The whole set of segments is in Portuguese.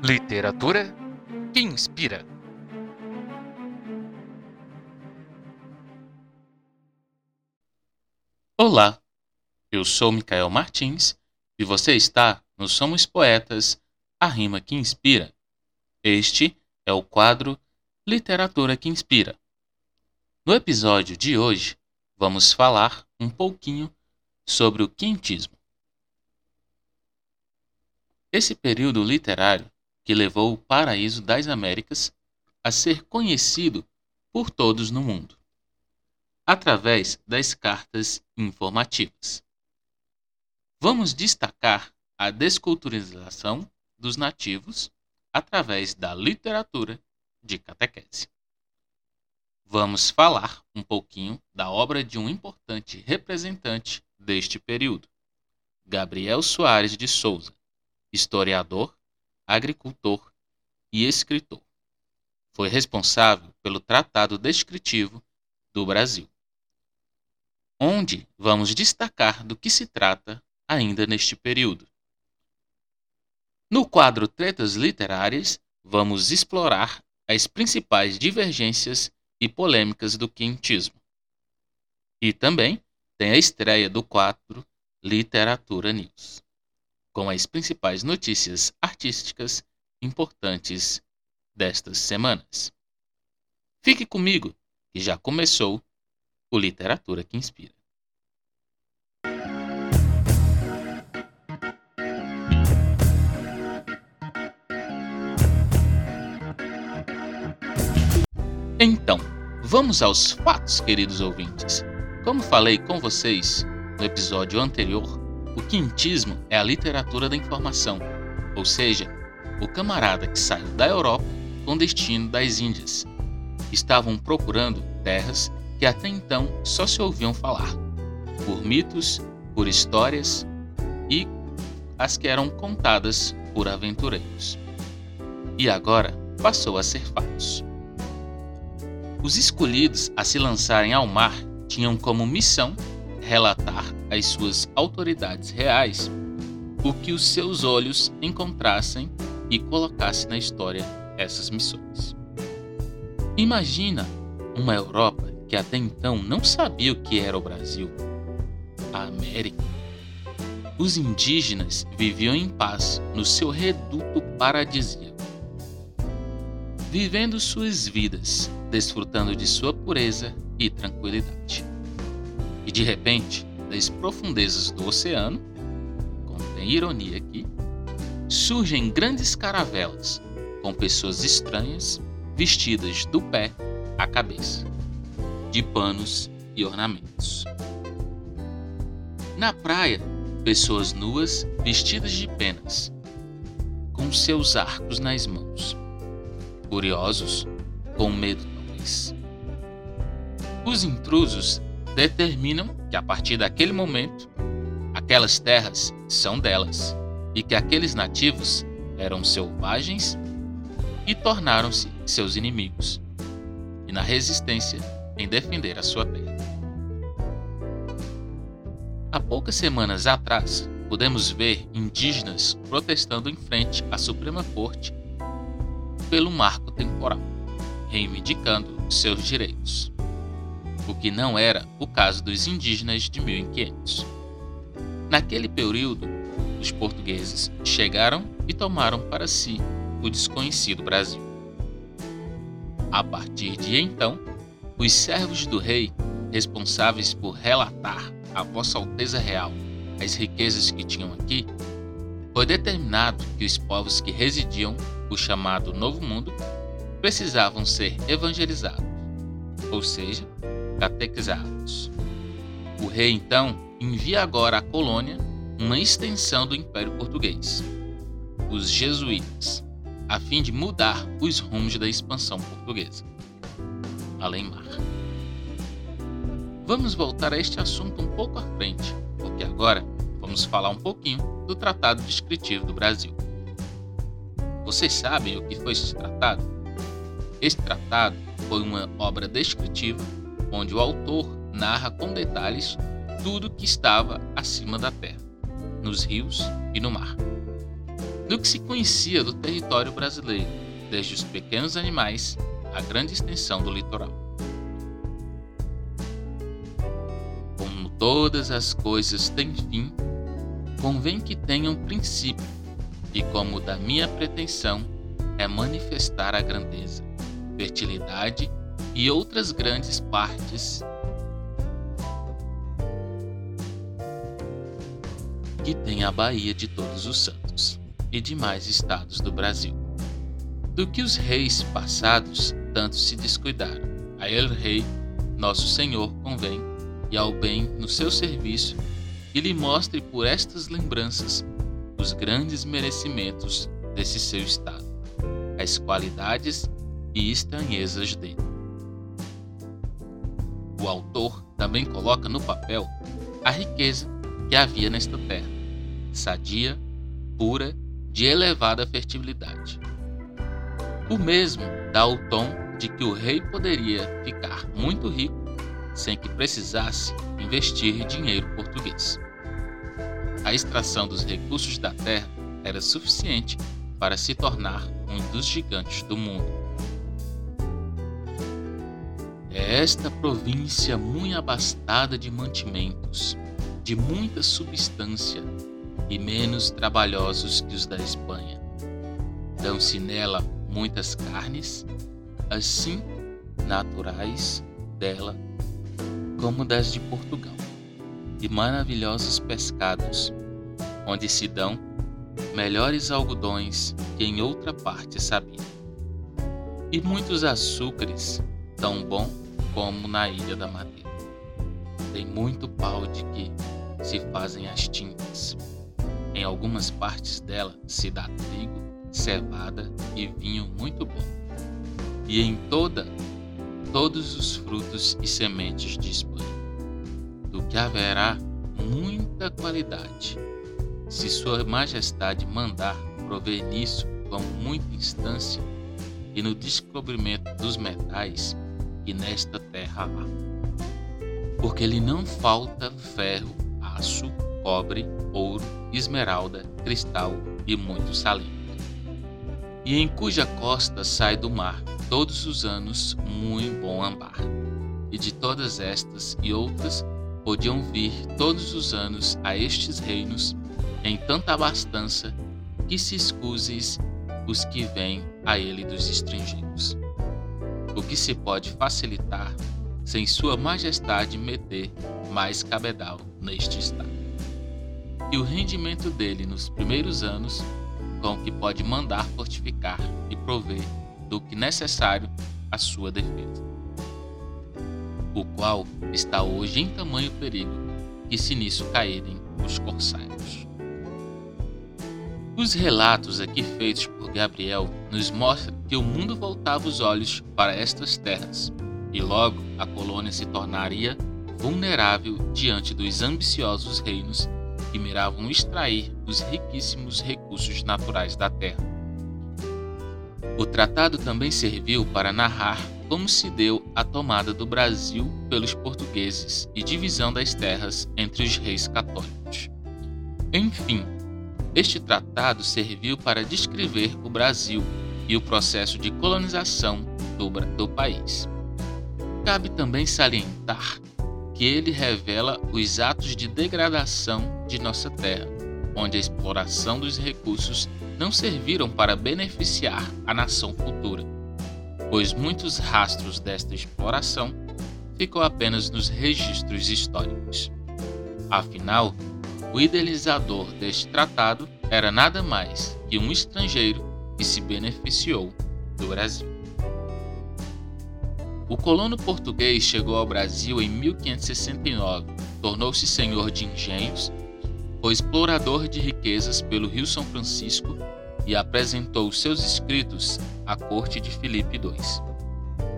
Literatura que inspira. Olá, eu sou Micael Martins e você está no Somos Poetas, a rima que inspira. Este é o quadro Literatura que Inspira. No episódio de hoje, vamos falar um pouquinho sobre o quintismo. Esse período literário que levou o paraíso das Américas a ser conhecido por todos no mundo, através das cartas informativas. Vamos destacar a desculturização dos nativos através da literatura de catequese. Vamos falar um pouquinho da obra de um importante representante deste período, Gabriel Soares de Souza, historiador agricultor e escritor. Foi responsável pelo Tratado Descritivo do Brasil, onde vamos destacar do que se trata ainda neste período. No quadro Tretas Literárias, vamos explorar as principais divergências e polêmicas do quintismo. E também tem a estreia do quadro Literatura News com as principais notícias artísticas importantes destas semanas. Fique comigo, que já começou o Literatura que Inspira. Então, vamos aos fatos, queridos ouvintes. Como falei com vocês no episódio anterior, o quintismo é a literatura da informação, ou seja, o camarada que saiu da Europa com destino das Índias. Estavam procurando terras que até então só se ouviam falar, por mitos, por histórias e as que eram contadas por aventureiros. E agora passou a ser fatos. Os escolhidos a se lançarem ao mar tinham como missão relatar às suas autoridades reais o que os seus olhos encontrassem e colocasse na história essas missões. Imagina uma Europa que até então não sabia o que era o Brasil, a América. Os indígenas viviam em paz no seu reduto paradisíaco, vivendo suas vidas, desfrutando de sua pureza e tranquilidade. E de repente, das profundezas do oceano, contém ironia aqui, surgem grandes caravelas com pessoas estranhas vestidas do pé à cabeça, de panos e ornamentos. Na praia, pessoas nuas vestidas de penas, com seus arcos nas mãos, curiosos, com medo talvez. Os intrusos determinam que a partir daquele momento, aquelas terras são delas e que aqueles nativos eram selvagens e tornaram-se seus inimigos, e na resistência em defender a sua terra. Há poucas semanas atrás, pudemos ver indígenas protestando em frente à Suprema Corte pelo marco temporal, reivindicando seus direitos o que não era o caso dos indígenas de 1500. Naquele período, os portugueses chegaram e tomaram para si o desconhecido Brasil. A partir de então, os servos do rei, responsáveis por relatar à Vossa Alteza Real as riquezas que tinham aqui, foi determinado que os povos que residiam o chamado Novo Mundo precisavam ser evangelizados, ou seja, catequizados. O rei então envia agora à colônia uma extensão do Império Português, os jesuítas, a fim de mudar os rumos da expansão portuguesa. Além-mar. Vamos voltar a este assunto um pouco à frente, porque agora vamos falar um pouquinho do Tratado Descritivo do Brasil. Vocês sabem o que foi esse tratado? Este tratado foi uma obra descritiva onde o autor narra com detalhes tudo que estava acima da terra, nos rios e no mar. do que se conhecia do território brasileiro, desde os pequenos animais à grande extensão do litoral. Como todas as coisas têm fim, convém que tenham princípio, e como da minha pretensão é manifestar a grandeza, fertilidade e outras grandes partes que tem a Baía de Todos os Santos e demais estados do Brasil. Do que os reis passados tanto se descuidaram, a El Rei, nosso Senhor, convém, e ao bem no seu serviço, e lhe mostre por estas lembranças os grandes merecimentos desse seu estado, as qualidades e estranhezas dele. O autor também coloca no papel a riqueza que havia nesta terra, sadia, pura de elevada fertilidade. O mesmo dá o tom de que o rei poderia ficar muito rico sem que precisasse investir dinheiro português. A extração dos recursos da terra era suficiente para se tornar um dos gigantes do mundo. É esta província muito abastada de mantimentos, de muita substância, e menos trabalhosos que os da Espanha. Dão-se nela muitas carnes, assim naturais dela como das de Portugal, e maravilhosos pescados, onde se dão melhores algodões que em outra parte sabia. E muitos açúcares, tão bom como na ilha da Madeira. Tem muito pau de que se fazem as tintas. Em algumas partes dela se dá trigo, cevada e vinho muito bom. E em toda, todos os frutos e sementes Espanha. Do que haverá muita qualidade. Se Sua Majestade mandar prover nisso com muita instância e no descobrimento dos metais que nesta terra há. Porque lhe não falta ferro, aço, cobre, ouro, esmeralda, cristal e muito salitre. E em cuja costa sai do mar todos os anos muito bom ambar. E de todas estas e outras podiam vir todos os anos a estes reinos em tanta abastança que se escuses os que vêm a ele dos estrangeiros. O que se pode facilitar sem sua majestade meter mais cabedal neste estado e o rendimento dele nos primeiros anos, com o que pode mandar fortificar e prover do que necessário à sua defesa, o qual está hoje em tamanho perigo que se nisso caírem os corsários. Os relatos aqui feitos por Gabriel nos mostram que o mundo voltava os olhos para estas terras, e logo a colônia se tornaria vulnerável diante dos ambiciosos reinos que miravam extrair os riquíssimos recursos naturais da terra. O tratado também serviu para narrar como se deu a tomada do Brasil pelos portugueses e divisão das terras entre os reis católicos. Enfim, este tratado serviu para descrever o Brasil e o processo de colonização do, do país. Cabe também salientar que ele revela os atos de degradação de nossa terra, onde a exploração dos recursos não serviram para beneficiar a nação futura, pois muitos rastros desta exploração ficou apenas nos registros históricos. Afinal, o idealizador deste tratado era nada mais que um estrangeiro que se beneficiou do Brasil. O colono português chegou ao Brasil em 1569, tornou-se senhor de engenhos, foi explorador de riquezas pelo Rio São Francisco e apresentou seus escritos à corte de Filipe II.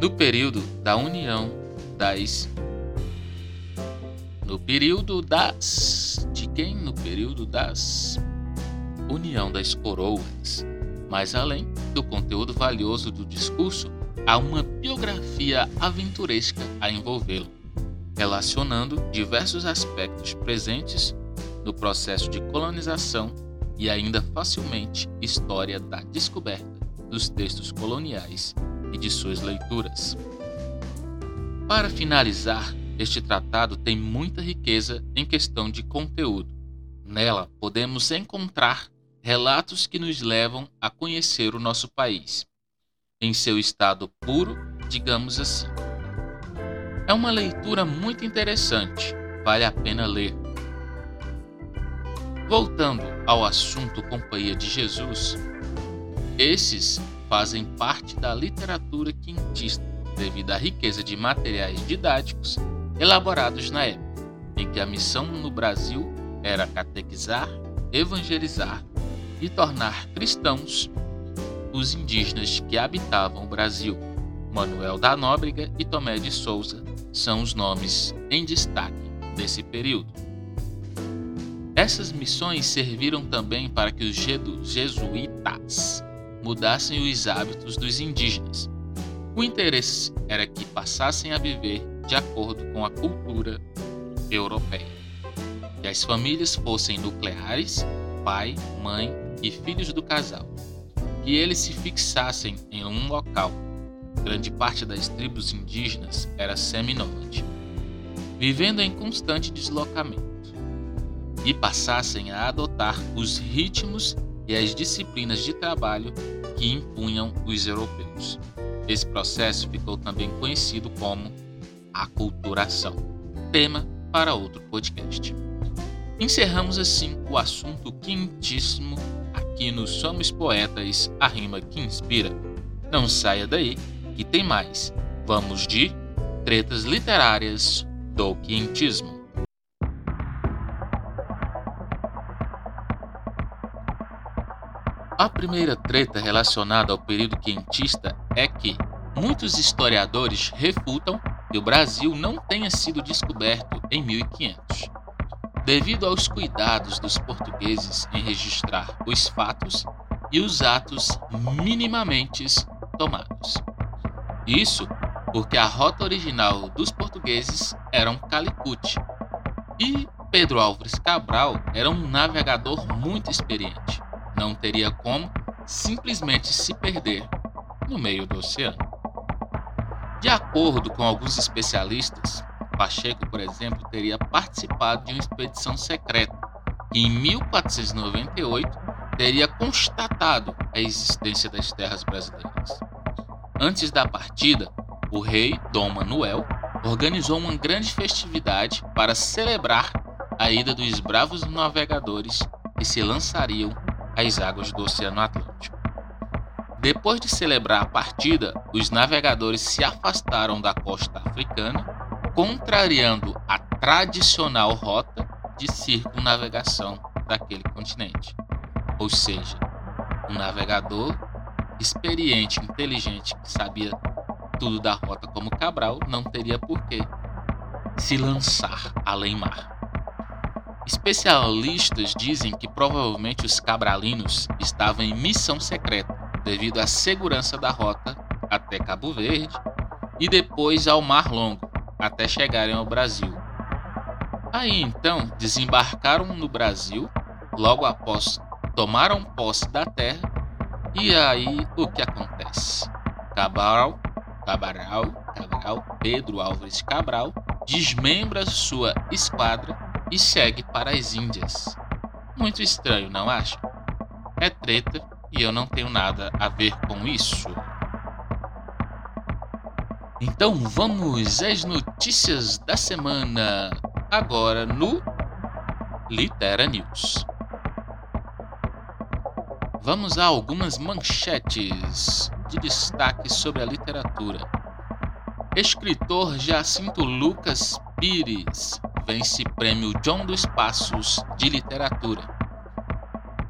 No período da União das no período das de quem? No período das União das Coroas. Mas além do conteúdo valioso do discurso, há uma biografia aventuresca a envolvê-lo, relacionando diversos aspectos presentes no processo de colonização e ainda facilmente história da descoberta dos textos coloniais e de suas leituras. Para finalizar, este tratado tem muita riqueza em questão de conteúdo. Nela podemos encontrar relatos que nos levam a conhecer o nosso país, em seu estado puro, digamos assim. É uma leitura muito interessante, vale a pena ler. Voltando ao assunto Companhia de Jesus, esses fazem parte da literatura quintista devido à riqueza de materiais didáticos elaborados na época, em que a missão no Brasil era catequizar, evangelizar e tornar cristãos os indígenas que habitavam o Brasil. Manuel da Nóbrega e Tomé de Souza são os nomes em destaque desse período. Essas missões serviram também para que os jesuítas mudassem os hábitos dos indígenas. O interesse era que passassem a viver de acordo com a cultura europeia. Que as famílias fossem nucleares, pai, mãe e filhos do casal. Que eles se fixassem em um local. Grande parte das tribos indígenas era seminômade, vivendo em constante deslocamento. E passassem a adotar os ritmos e as disciplinas de trabalho que impunham os europeus. Esse processo ficou também conhecido como aculturação, tema para outro podcast. Encerramos assim o assunto quentíssimo aqui no Somos Poetas, a rima que inspira. Não saia daí, que tem mais. Vamos de tretas literárias do quentismo. A primeira treta relacionada ao período quentista é que muitos historiadores refutam que o Brasil não tenha sido descoberto em 1500. Devido aos cuidados dos portugueses em registrar os fatos e os atos minimamente tomados. Isso porque a rota original dos portugueses era um Calicut e Pedro Álvares Cabral era um navegador muito experiente não teria como simplesmente se perder no meio do oceano. De acordo com alguns especialistas, Pacheco, por exemplo, teria participado de uma expedição secreta que, em 1498, teria constatado a existência das terras brasileiras. Antes da partida, o rei Dom Manuel organizou uma grande festividade para celebrar a ida dos bravos navegadores que se lançariam às águas do Oceano Atlântico. Depois de celebrar a partida, os navegadores se afastaram da costa africana, contrariando a tradicional rota de circunnavegação daquele continente. Ou seja, um navegador experiente, inteligente, que sabia tudo da rota como Cabral, não teria por que se lançar além mar. Especialistas dizem que provavelmente os cabralinos estavam em missão secreta devido à segurança da rota até Cabo Verde e depois ao Mar Longo até chegarem ao Brasil. Aí então desembarcaram no Brasil, logo após tomaram posse da terra e aí o que acontece? Cabral, Cabral, Cabral, Pedro Álvares Cabral desmembra sua esquadra e segue para as Índias. Muito estranho, não acha? É treta e eu não tenho nada a ver com isso. Então vamos às notícias da semana, agora no Litera News. Vamos a algumas manchetes de destaque sobre a literatura. Escritor Jacinto Lucas Pires vence Prêmio John dos Passos de Literatura.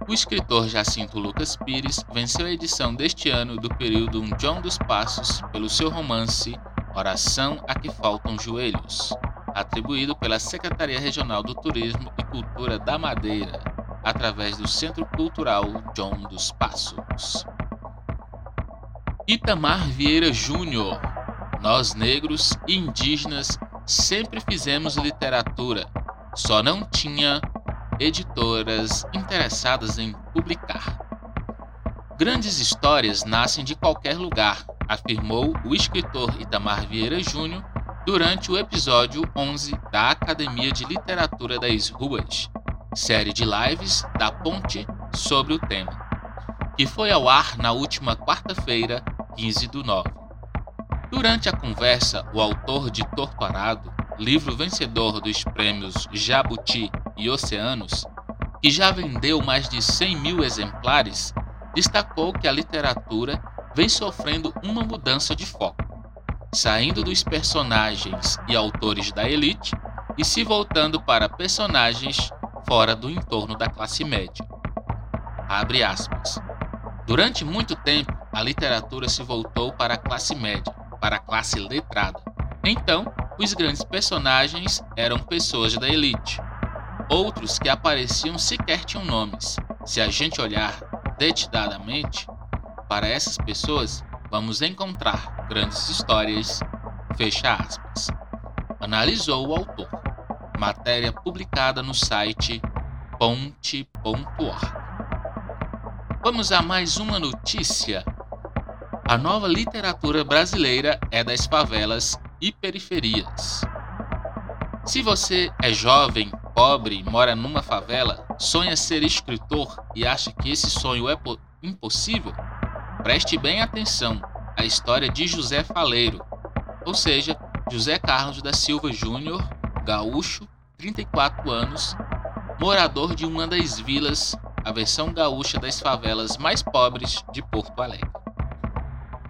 O escritor Jacinto Lucas Pires venceu a edição deste ano do período Um John dos Passos pelo seu romance Oração a que Faltam Joelhos, atribuído pela Secretaria Regional do Turismo e Cultura da Madeira, através do Centro Cultural John dos Passos. Itamar Vieira Júnior nós negros e indígenas sempre fizemos literatura, só não tinha editoras interessadas em publicar. Grandes histórias nascem de qualquer lugar, afirmou o escritor Itamar Vieira Júnior durante o episódio 11 da Academia de Literatura das Ruas, série de lives da Ponte sobre o tema, que foi ao ar na última quarta-feira, 15 do 9. Durante a conversa, o autor de Torturado, livro vencedor dos prêmios Jabuti e Oceanos, que já vendeu mais de 100 mil exemplares, destacou que a literatura vem sofrendo uma mudança de foco, saindo dos personagens e autores da elite e se voltando para personagens fora do entorno da classe média. Abre aspas. Durante muito tempo, a literatura se voltou para a classe média, para a classe letrada. Então, os grandes personagens eram pessoas da elite. Outros que apareciam sequer tinham nomes. Se a gente olhar detidadamente para essas pessoas, vamos encontrar grandes histórias. Fecha aspas. Analisou o autor. Matéria publicada no site ponte.org. Vamos a mais uma notícia. A nova literatura brasileira é das favelas e periferias. Se você é jovem, pobre, mora numa favela, sonha ser escritor e acha que esse sonho é impossível, preste bem atenção à história de José Faleiro, ou seja, José Carlos da Silva Júnior, gaúcho, 34 anos, morador de uma das vilas, a versão gaúcha das favelas mais pobres de Porto Alegre.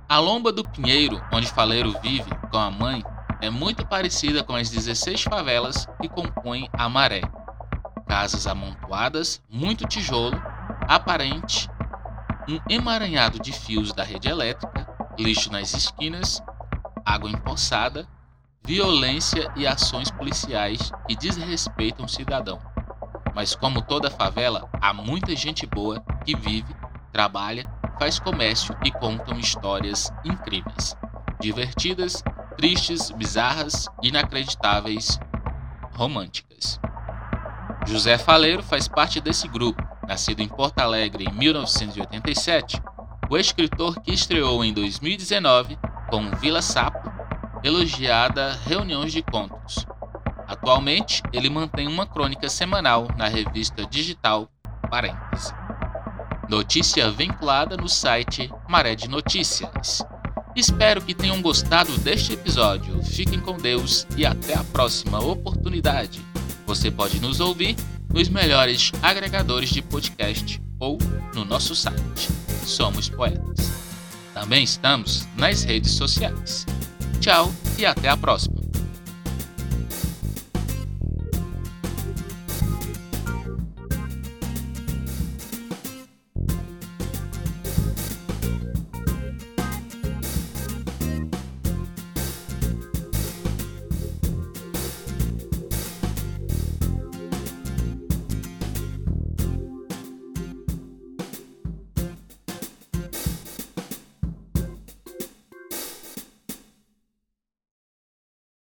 A lomba do Pinheiro, onde Faleiro vive com a mãe, é muito parecida com as 16 favelas que compõem a Maré. Casas amontoadas, muito tijolo, aparente, um emaranhado de fios da rede elétrica, lixo nas esquinas, água empoçada, violência e ações policiais que desrespeitam o cidadão. Mas como toda favela, há muita gente boa que vive, trabalha faz comércio e contam histórias incríveis, divertidas, tristes, bizarras, inacreditáveis, românticas. José Faleiro faz parte desse grupo. Nascido em Porto Alegre em 1987, o escritor que estreou em 2019 com Vila Sapo, elogiada Reuniões de Contos. Atualmente, ele mantém uma crônica semanal na revista digital Parêntese. Notícia vinculada no site Maré de Notícias. Espero que tenham gostado deste episódio. Fiquem com Deus e até a próxima oportunidade. Você pode nos ouvir nos melhores agregadores de podcast ou no nosso site. Somos Poetas. Também estamos nas redes sociais. Tchau e até a próxima.